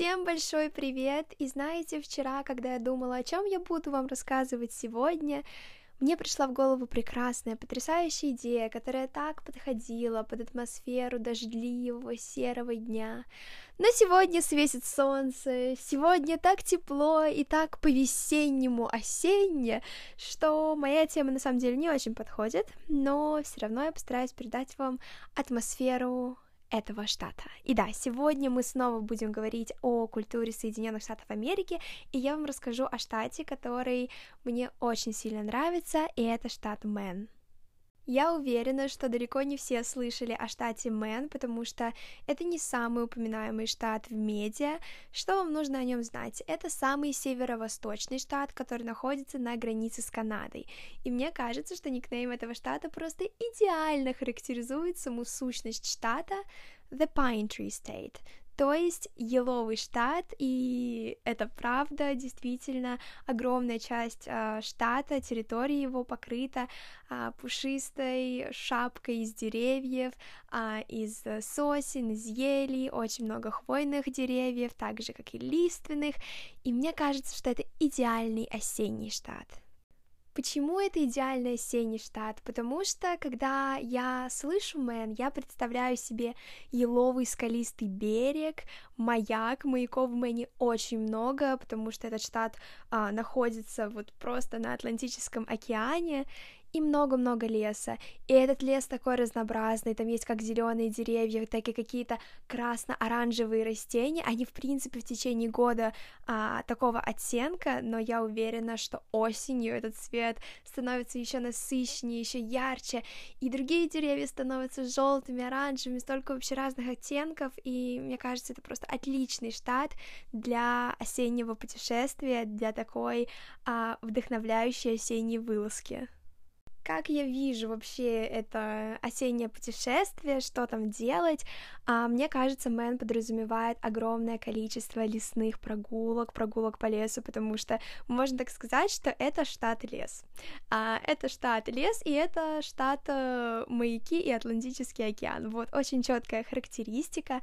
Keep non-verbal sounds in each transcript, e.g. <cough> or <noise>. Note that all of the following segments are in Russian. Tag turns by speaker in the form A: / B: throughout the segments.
A: Всем большой привет! И знаете, вчера, когда я думала, о чем я буду вам рассказывать сегодня, мне пришла в голову прекрасная, потрясающая идея, которая так подходила под атмосферу дождливого серого дня. Но сегодня светит солнце, сегодня так тепло и так по-весеннему осенне, что моя тема на самом деле не очень подходит, но все равно я постараюсь передать вам атмосферу этого штата. И да, сегодня мы снова будем говорить о культуре Соединенных Штатов Америки, и я вам расскажу о штате, который мне очень сильно нравится, и это штат Мэн. Я уверена, что далеко не все слышали о штате Мэн, потому что это не самый упоминаемый штат в медиа. Что вам нужно о нем знать? Это самый северо-восточный штат, который находится на границе с Канадой. И мне кажется, что никнейм этого штата просто идеально характеризует саму сущность штата The Pine Tree State, то есть еловый штат, и это правда, действительно, огромная часть э, штата, территория его покрыта э, пушистой шапкой из деревьев, э, из сосен, из елей, очень много хвойных деревьев, так же, как и лиственных, и мне кажется, что это идеальный осенний штат. Почему это идеальный осенний штат? Потому что, когда я слышу Мэн, я представляю себе еловый скалистый берег, маяк, маяков в Мэне очень много, потому что этот штат а, находится вот просто на Атлантическом океане, и много-много леса. И этот лес такой разнообразный, там есть как зеленые деревья, так и какие-то красно-оранжевые растения. Они, в принципе, в течение года а, такого оттенка, но я уверена, что осенью этот цвет становится еще насыщеннее, еще ярче, и другие деревья становятся желтыми, оранжевыми, столько вообще разных оттенков, и мне кажется, это просто отличный штат для осеннего путешествия, для такой а, вдохновляющей осенней вылазки как я вижу вообще это осеннее путешествие, что там делать, а, мне кажется, Мэн подразумевает огромное количество лесных прогулок, прогулок по лесу, потому что можно так сказать, что это штат лес. А, это штат лес, и это штат э, маяки и Атлантический океан. Вот очень четкая характеристика.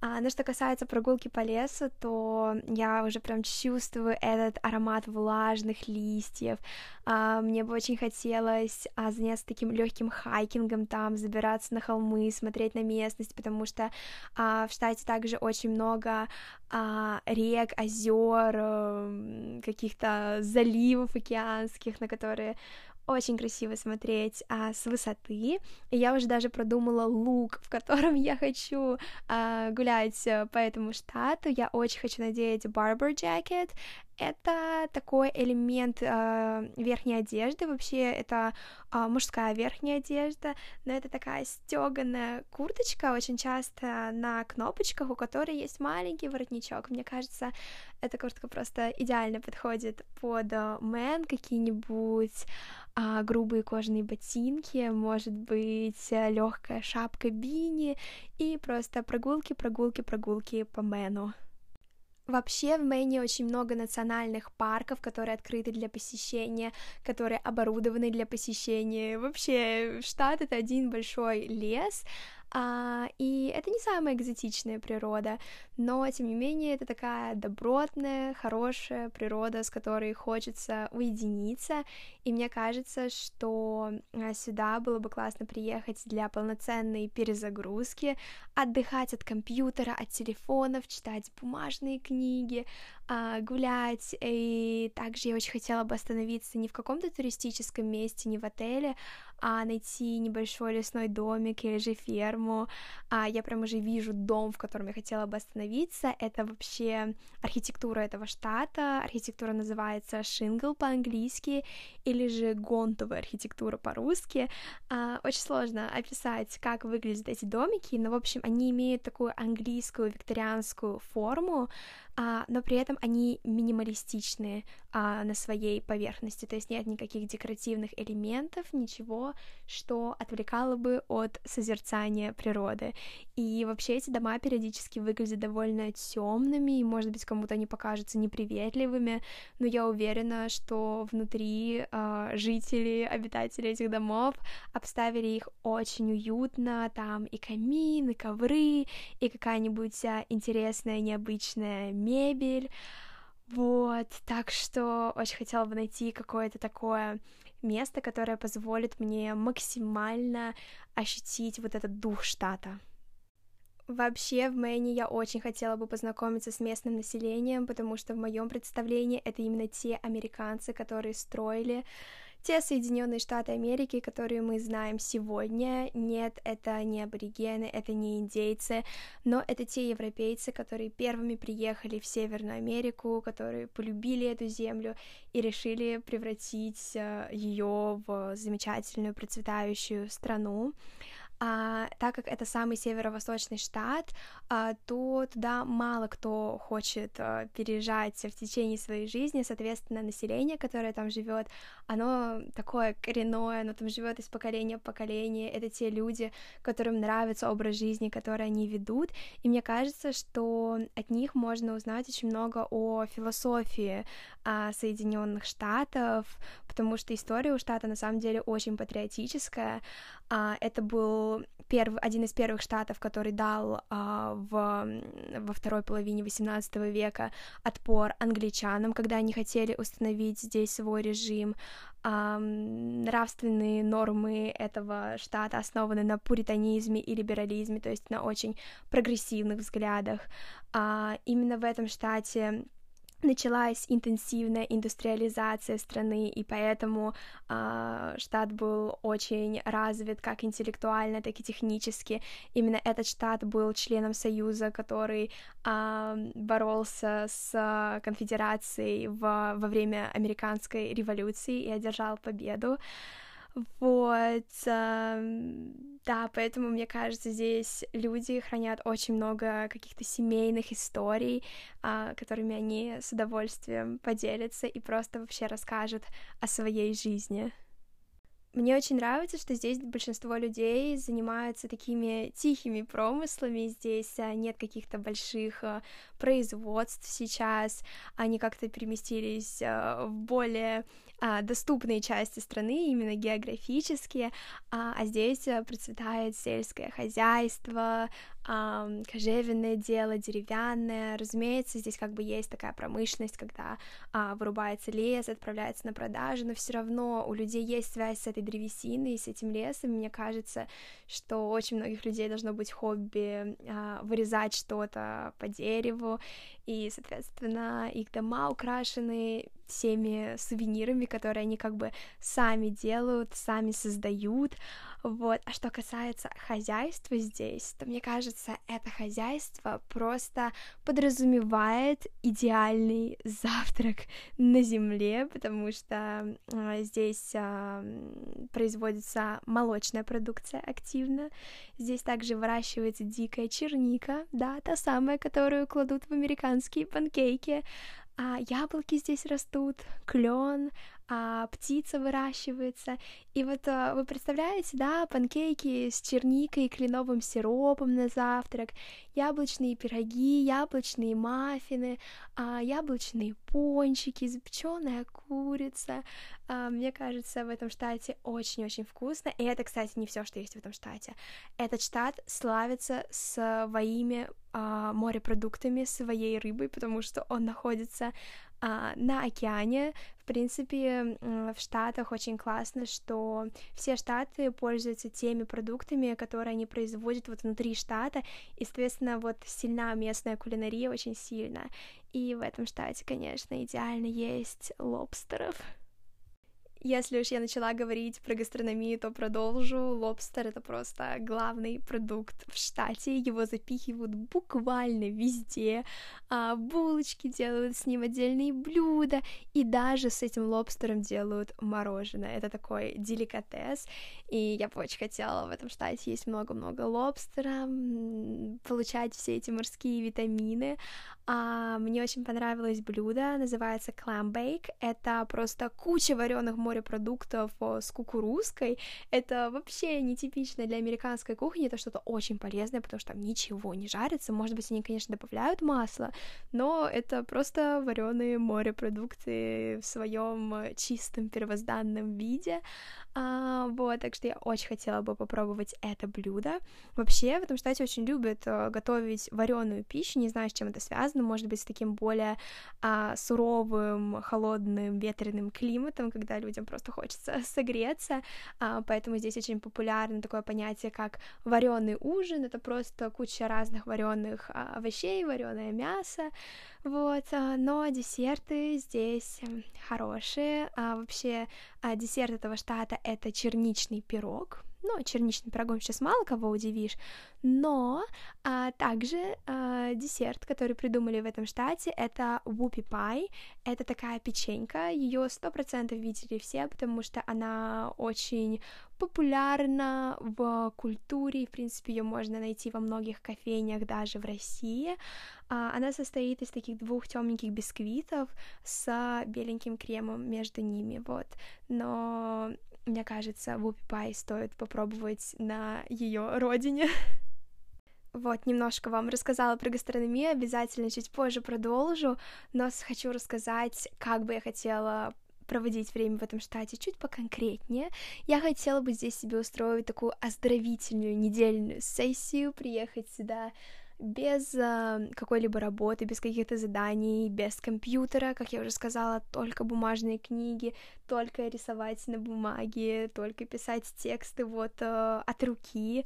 A: А, но что касается прогулки по лесу, то я уже прям чувствую этот аромат влажных листьев. А, мне бы очень хотелось а, заняться таким легким хайкингом там, забираться на холмы, смотреть на местность, потому что а, в штате также очень много а, рек, озер, э, каких-то заливов океанских, на которые очень красиво смотреть а, с высоты. И я уже даже продумала лук, в котором <laughs> я хочу а, гулять э, по этому штату. Я очень хочу надеть barber jacket. Это такой элемент э, верхней одежды, вообще это э, мужская верхняя одежда, но это такая стеганая курточка, очень часто на кнопочках, у которой есть маленький воротничок. Мне кажется, эта куртка просто идеально подходит под мэн, какие-нибудь э, грубые кожаные ботинки, может быть легкая шапка бини и просто прогулки, прогулки, прогулки по мэну. Вообще в Мэйне очень много национальных парков, которые открыты для посещения, которые оборудованы для посещения. Вообще штат это один большой лес, а, и это не самая экзотичная природа, но тем не менее это такая добротная, хорошая природа, с которой хочется уединиться. И мне кажется, что а, сюда было бы классно приехать для полноценной перезагрузки, отдыхать от компьютера, от телефонов, читать бумажные книги, а, гулять. И также я очень хотела бы остановиться не в каком-то туристическом месте, не в отеле, а найти небольшой лесной домик или же ферму. А я прям уже вижу дом, в котором я хотела бы остановиться. Это вообще архитектура этого штата. Архитектура называется шингл по-английски или же гонтовая архитектура по-русски. А, очень сложно описать, как выглядят эти домики, но, в общем, они имеют такую английскую викторианскую форму, а, но при этом они минималистичные а, на своей поверхности, то есть нет никаких декоративных элементов, ничего, что отвлекало бы от созерцания природы. И вообще эти дома периодически выглядят довольно темными, и, может быть, кому-то они покажутся неприветливыми, но я уверена, что внутри э, жители, обитатели этих домов обставили их очень уютно, там и камин, и ковры, и какая-нибудь а, интересная, необычная мебель. Вот, так что очень хотела бы найти какое-то такое место, которое позволит мне максимально ощутить вот этот дух штата. Вообще, в Мэне я очень хотела бы познакомиться с местным населением, потому что в моем представлении это именно те американцы, которые строили те Соединенные Штаты Америки, которые мы знаем сегодня, нет, это не аборигены, это не индейцы, но это те европейцы, которые первыми приехали в Северную Америку, которые полюбили эту землю и решили превратить э, ее в замечательную процветающую страну а, так как это самый северо-восточный штат, а, то туда мало кто хочет а, переезжать в течение своей жизни, соответственно, население, которое там живет, оно такое коренное, оно там живет из поколения в поколение, это те люди, которым нравится образ жизни, который они ведут, и мне кажется, что от них можно узнать очень много о философии а, Соединенных Штатов, потому что история у штата на самом деле очень патриотическая, а, это был первый, один из первых штатов, который дал а, в, во второй половине XVIII века отпор англичанам, когда они хотели установить здесь свой режим. А, нравственные нормы этого штата основаны на пуританизме и либерализме, то есть на очень прогрессивных взглядах. А, именно в этом штате началась интенсивная индустриализация страны, и поэтому э, штат был очень развит как интеллектуально, так и технически. Именно этот штат был членом Союза, который э, боролся с конфедерацией в, во время американской революции и одержал победу. Вот, да, поэтому, мне кажется, здесь люди хранят очень много каких-то семейных историй, а, которыми они с удовольствием поделятся и просто вообще расскажут о своей жизни. Мне очень нравится, что здесь большинство людей занимаются такими тихими промыслами, здесь а, нет каких-то больших а, производств сейчас, они как-то переместились в более а, доступные части страны, именно географические, а, а здесь э, процветает сельское хозяйство, а, кожевенное дело, деревянное. Разумеется, здесь как бы есть такая промышленность, когда а, вырубается лес, отправляется на продажу, но все равно у людей есть связь с этой древесиной, с этим лесом. Мне кажется, что очень многих людей должно быть хобби а, вырезать что-то по дереву, и, соответственно, их дома украшены всеми сувенирами, которые они как бы сами делают, сами создают, вот. А что касается хозяйства здесь, то мне кажется, это хозяйство просто подразумевает идеальный завтрак на земле, потому что э, здесь э, производится молочная продукция активно. Здесь также выращивается дикая черника, да, та самая, которую кладут в американские панкейки. А яблоки здесь растут, клен, а птица выращивается. И вот а, вы представляете, да, панкейки с черникой и кленовым сиропом на завтрак, яблочные пироги, яблочные маффины, а, яблочные пончики, запеченная курица. А, мне кажется, в этом штате очень-очень вкусно. И это, кстати, не все, что есть в этом штате. Этот штат славится своими а, морепродуктами, своей рыбой, потому что он находится на океане. Принципе, в Штатах очень классно, что все штаты пользуются теми продуктами, которые они производят вот внутри штата, и, соответственно, вот сильна местная кулинария очень сильно. И в этом штате, конечно, идеально есть лобстеров. Если уж я начала говорить про гастрономию, то продолжу. Лобстер — это просто главный продукт в штате. Его запихивают буквально везде. А, булочки делают с ним отдельные блюда. И даже с этим лобстером делают мороженое. Это такой деликатес. И я бы очень хотела в этом штате есть много-много лобстера, получать все эти морские витамины. А, мне очень понравилось блюдо, называется clam bake. Это просто куча вареных морепродуктов с кукурузкой. Это вообще нетипично для американской кухни, это что-то очень полезное, потому что там ничего не жарится. Может быть, они, конечно, добавляют масло, но это просто вареные морепродукты в своем чистом первозданном виде. А, вот, так что я очень хотела бы попробовать это блюдо. Вообще, в этом штате очень любят а, готовить вареную пищу, не знаю, с чем это связано, может быть, с таким более а, суровым, холодным, ветреным климатом, когда людям просто хочется <laughs> согреться, а, поэтому здесь очень популярно такое понятие, как вареный ужин, это просто куча разных вареных а, овощей, вареное мясо, вот, а, но десерты здесь эм, хорошие. А вообще а, десерт этого штата это черничный пирог. Ну, черничным пирогом сейчас мало кого удивишь, но а, также а, десерт, который придумали в этом штате, это whoopie pie. Это такая печенька, ее сто процентов видели все, потому что она очень популярна в культуре, в принципе, ее можно найти во многих кофейнях даже в России. А, она состоит из таких двух темненьких бисквитов с беленьким кремом между ними, вот. Но мне кажется, вупи пай стоит попробовать на ее родине. Вот, немножко вам рассказала про гастрономию, обязательно чуть позже продолжу, но хочу рассказать, как бы я хотела проводить время в этом штате чуть поконкретнее. Я хотела бы здесь себе устроить такую оздоровительную недельную сессию, приехать сюда без э, какой-либо работы, без каких-то заданий, без компьютера, как я уже сказала, только бумажные книги, только рисовать на бумаге, только писать тексты вот э, от руки.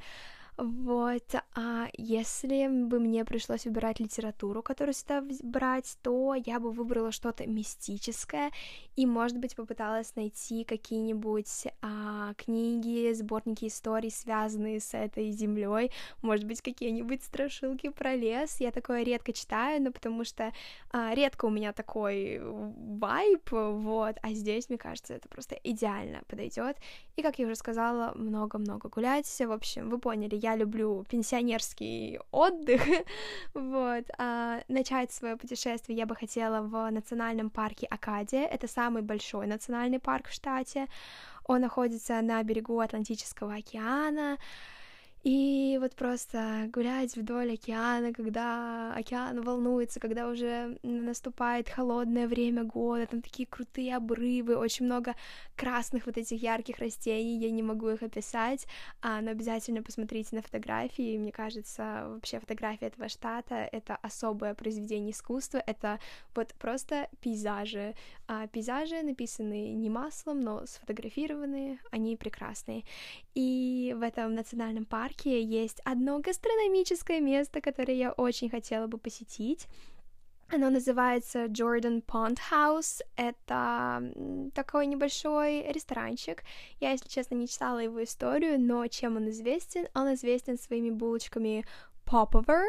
A: Вот, а если бы мне пришлось выбирать литературу, которую сюда брать, то я бы выбрала что-то мистическое и, может быть, попыталась найти какие-нибудь а, книги, сборники историй, связанные с этой землей, может быть, какие-нибудь страшилки про лес. Я такое редко читаю, но потому что а, редко у меня такой вайп, вот, а здесь, мне кажется, это просто идеально подойдет. И, как я уже сказала, много-много гулять. В общем, вы поняли, я я люблю пенсионерский отдых, <laughs> вот, а, начать свое путешествие я бы хотела в национальном парке Акадия, это самый большой национальный парк в штате, он находится на берегу Атлантического океана, и вот просто гулять вдоль океана, когда океан волнуется, когда уже наступает холодное время года, там такие крутые обрывы, очень много красных вот этих ярких растений, я не могу их описать, а, но обязательно посмотрите на фотографии, мне кажется, вообще фотография этого штата — это особое произведение искусства, это вот просто пейзажи, а, пейзажи написанные не маслом, но сфотографированные, они прекрасные, и в этом национальном парке есть одно гастрономическое место, которое я очень хотела бы посетить. Оно называется Jordan Pond House. Это такой небольшой ресторанчик. Я, если честно, не читала его историю, но чем он известен? Он известен своими булочками popover.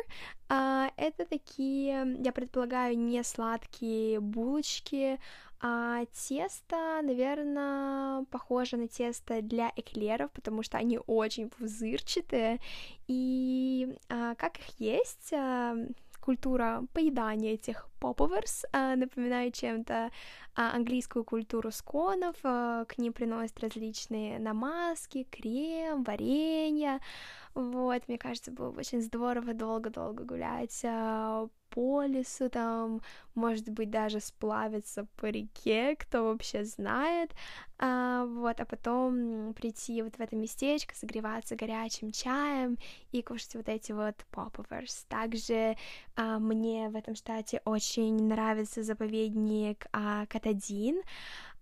A: Uh, это такие, я предполагаю, не сладкие булочки, а тесто, наверное, похоже на тесто для эклеров, потому что они очень пузырчатые. И а, как их есть, а, культура поедания этих поповерс а, напоминает чем-то а, английскую культуру сконов. А, к ним приносят различные намазки, крем, варенье. Вот, мне кажется, было бы очень здорово долго-долго гулять а, по лесу, там, может быть, даже сплавиться по реке, кто вообще знает, а, вот, а потом прийти вот в это местечко, согреваться горячим чаем и кушать вот эти вот поповерс. Также а, мне в этом штате очень нравится заповедник а, Катадин,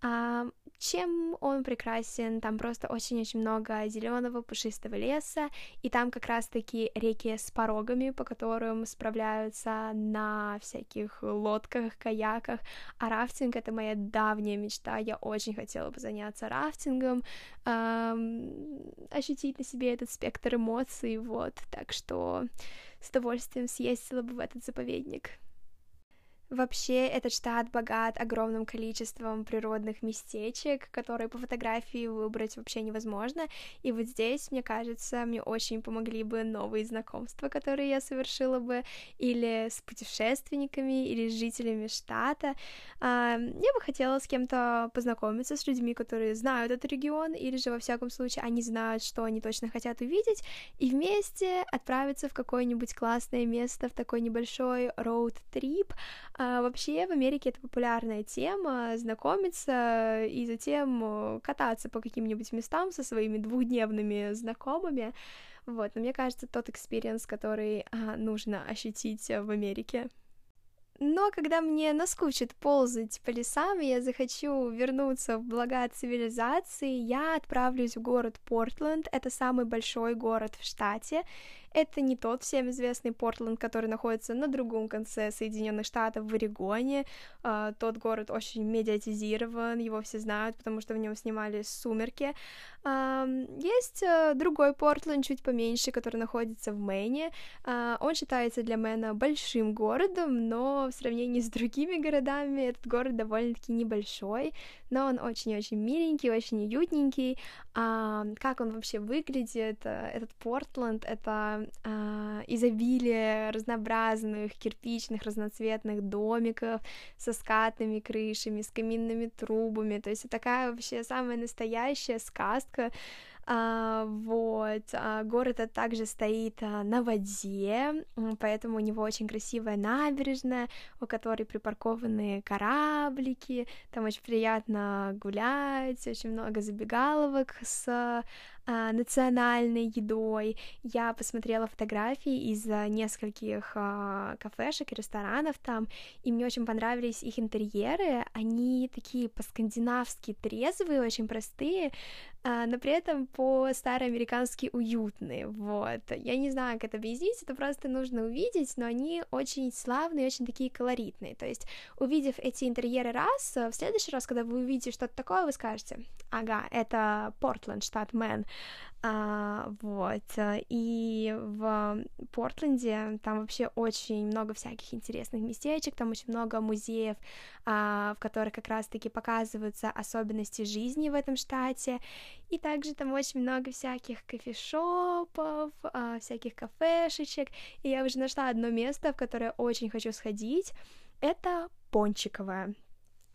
A: а, чем он прекрасен? Там просто очень-очень много зеленого пушистого леса, и там как раз-таки реки с порогами, по которым справляются на всяких лодках, каяках. А рафтинг — это моя давняя мечта. Я очень хотела бы заняться рафтингом, эм, ощутить на себе этот спектр эмоций, вот. Так что с удовольствием съездила бы в этот заповедник. Вообще, этот штат богат огромным количеством природных местечек, которые по фотографии выбрать вообще невозможно. И вот здесь, мне кажется, мне очень помогли бы новые знакомства, которые я совершила бы, или с путешественниками, или с жителями штата. Я бы хотела с кем-то познакомиться, с людьми, которые знают этот регион, или же, во всяком случае, они знают, что они точно хотят увидеть, и вместе отправиться в какое-нибудь классное место, в такой небольшой роуд-трип, а, вообще в Америке это популярная тема, знакомиться и затем э, кататься по каким-нибудь местам со своими двухдневными знакомыми. Вот, но мне кажется, тот experience, который а, нужно ощутить в Америке. Но когда мне наскучит ползать по лесам, и я захочу вернуться в блага цивилизации, я отправлюсь в город Портленд. Это самый большой город в штате. Это не тот всем известный Портленд, который находится на другом конце Соединенных Штатов, в Орегоне. А, тот город очень медиатизирован, его все знают, потому что в нем снимали «Сумерки». Uh, есть uh, другой Портленд, чуть поменьше, который находится в Мэне. Он считается для Мэна большим городом, но в сравнении с другими городами этот город довольно-таки небольшой, но он очень-очень миленький, очень уютненький. Как он вообще выглядит, э, этот Портленд, это э, изобилие разнообразных кирпичных разноцветных домиков со скатными крышами, с каминными трубами, то есть такая вообще самая настоящая сказка, а, вот, а, город этот также стоит а, на воде, поэтому у него очень красивая набережная, у которой припаркованы кораблики, там очень приятно гулять, очень много забегаловок с национальной едой. Я посмотрела фотографии из нескольких кафешек и ресторанов там, и мне очень понравились их интерьеры. Они такие по-скандинавски трезвые, очень простые, но при этом по-староамерикански уютные, вот. Я не знаю, как это объяснить, это просто нужно увидеть, но они очень славные, очень такие колоритные, то есть, увидев эти интерьеры раз, в следующий раз, когда вы увидите что-то такое, вы скажете, ага, это Портленд, штат Мэн, а, вот, и в Портленде там вообще очень много всяких интересных местечек, там очень много музеев, а, в которых как раз-таки показываются особенности жизни в этом штате, и также там очень много всяких кофешопов, а, всяких кафешечек, и я уже нашла одно место, в которое очень хочу сходить, это Пончиковое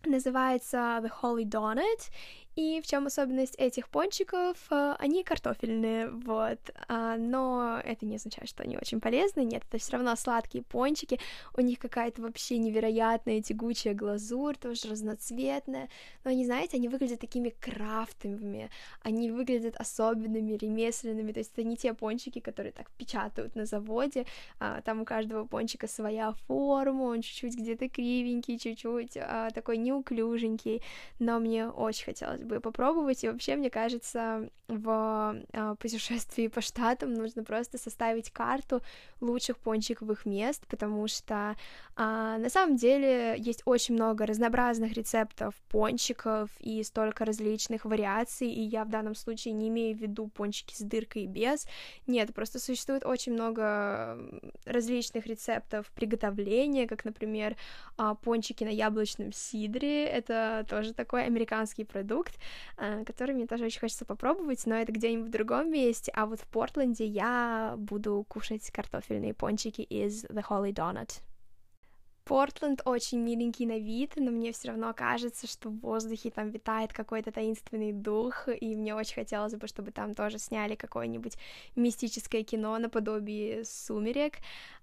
A: называется The Holy Donut, и в чем особенность этих пончиков? Э, они картофельные, вот, а, но это не означает, что они очень полезны, нет, это все равно сладкие пончики, у них какая-то вообще невероятная тягучая глазурь, тоже разноцветная, но они, знаете, они выглядят такими крафтовыми, они выглядят особенными, ремесленными, то есть это не те пончики, которые так печатают на заводе, а, там у каждого пончика своя форма, он чуть-чуть где-то кривенький, чуть-чуть а, такой неуклюженький, но мне очень хотелось бы попробовать. И вообще, мне кажется, в э, путешествии по штатам нужно просто составить карту лучших пончиковых мест, потому что э, на самом деле есть очень много разнообразных рецептов пончиков и столько различных вариаций, и я в данном случае не имею в виду пончики с дыркой и без. Нет, просто существует очень много различных рецептов приготовления, как, например, э, пончики на яблочном сидре. Это тоже такой американский продукт, Э, который мне тоже очень хочется попробовать, но это где-нибудь в другом месте, а вот в Портленде я буду кушать картофельные пончики из The Holy Donut. Портленд очень миленький на вид, но мне все равно кажется, что в воздухе там витает какой-то таинственный дух, и мне очень хотелось бы, чтобы там тоже сняли какое-нибудь мистическое кино наподобие «Сумерек».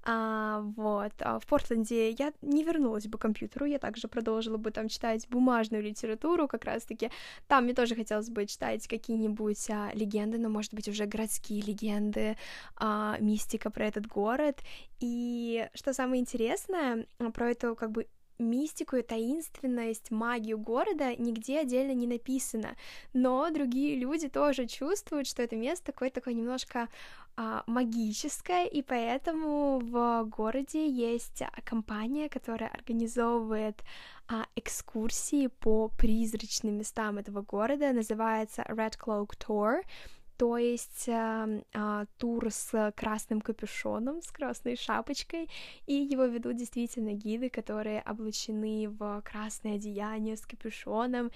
A: А, вот. А в Портленде я не вернулась бы к компьютеру, я также продолжила бы там читать бумажную литературу, как раз-таки. Там мне тоже хотелось бы читать какие-нибудь а, легенды, но, может быть, уже городские легенды, а, мистика про этот город. И что самое интересное, про эту как бы мистику и таинственность, магию города нигде отдельно не написано, но другие люди тоже чувствуют, что это место какое-то такое немножко а, магическое, и поэтому в городе есть компания, которая организовывает а, экскурсии по призрачным местам этого города, называется Red Cloak Tour, то есть э, э, тур с красным капюшоном, с красной шапочкой, и его ведут действительно гиды, которые облачены в красное одеяние с капюшоном,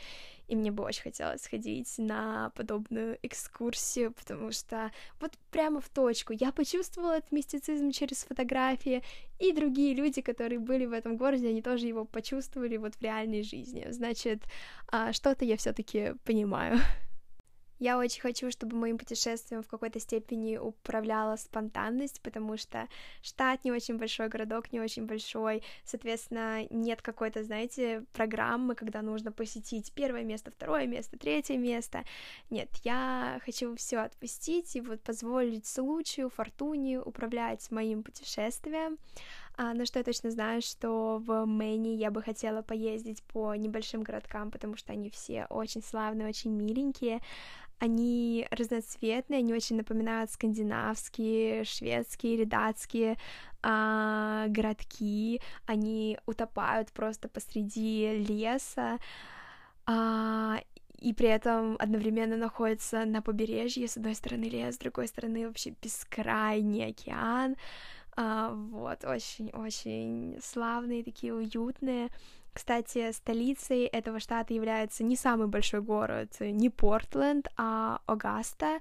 A: и мне бы очень хотелось сходить на подобную экскурсию, потому что вот прямо в точку я почувствовала этот мистицизм через фотографии, и другие люди, которые были в этом городе, они тоже его почувствовали вот в реальной жизни. Значит, а, что-то я все-таки понимаю. <laughs> Я очень хочу, чтобы моим путешествием в какой-то степени управляла спонтанность, потому что штат не очень большой, городок не очень большой, соответственно, нет какой-то, знаете, программы, когда нужно посетить первое место, второе место, третье место. Нет, я хочу все отпустить и вот позволить случаю, фортуне управлять моим путешествием. А, но что я точно знаю, что в Мэне я бы хотела поездить по небольшим городкам, потому что они все очень славные, очень миленькие. Они разноцветные, они очень напоминают скандинавские, шведские или датские а, городки. Они утопают просто посреди леса. А, и при этом одновременно находятся на побережье, с одной стороны лес, с другой стороны вообще бескрайний океан, а, вот, очень-очень славные, такие уютные, кстати, столицей этого штата является не самый большой город, не Портленд, а Огаста.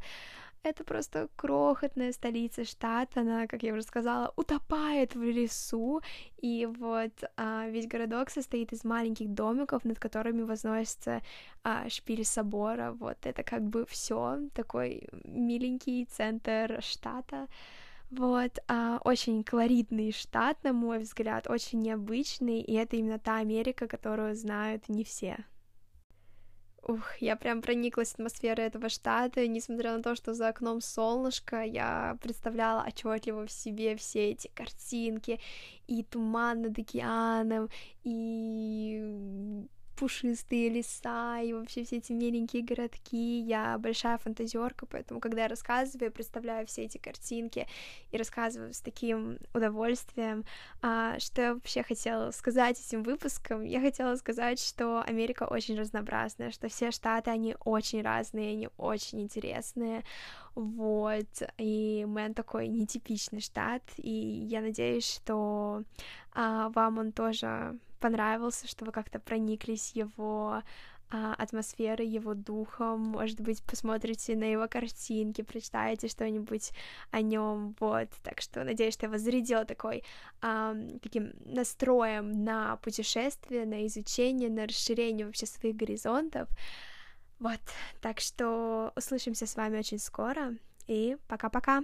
A: Это просто крохотная столица штата, она, как я уже сказала, утопает в лесу, и вот а, весь городок состоит из маленьких домиков, над которыми возносится а, шпиль собора, вот это как бы все такой миленький центр штата. Вот, а, очень колоритный штат, на мой взгляд, очень необычный, и это именно та Америка, которую знают не все. Ух, я прям прониклась атмосферой этого штата, несмотря на то, что за окном солнышко, я представляла отчетливо в себе все эти картинки, и туман над океаном, и пушистые леса и вообще все эти миленькие городки. Я большая фантазерка, поэтому, когда я рассказываю, представляю все эти картинки и рассказываю с таким удовольствием. А, что я вообще хотела сказать этим выпуском? Я хотела сказать, что Америка очень разнообразная, что все штаты, они очень разные, они очень интересные. Вот, и Мэн такой нетипичный штат, и я надеюсь, что а, вам он тоже понравился, что вы как-то прониклись его а, атмосферой, его духом, может быть, посмотрите на его картинки, прочитаете что-нибудь о нем, вот, так что надеюсь, что я вас зарядила такой, а, таким настроем на путешествие, на изучение, на расширение вообще своих горизонтов, вот, так что услышимся с вами очень скоро, и пока-пока!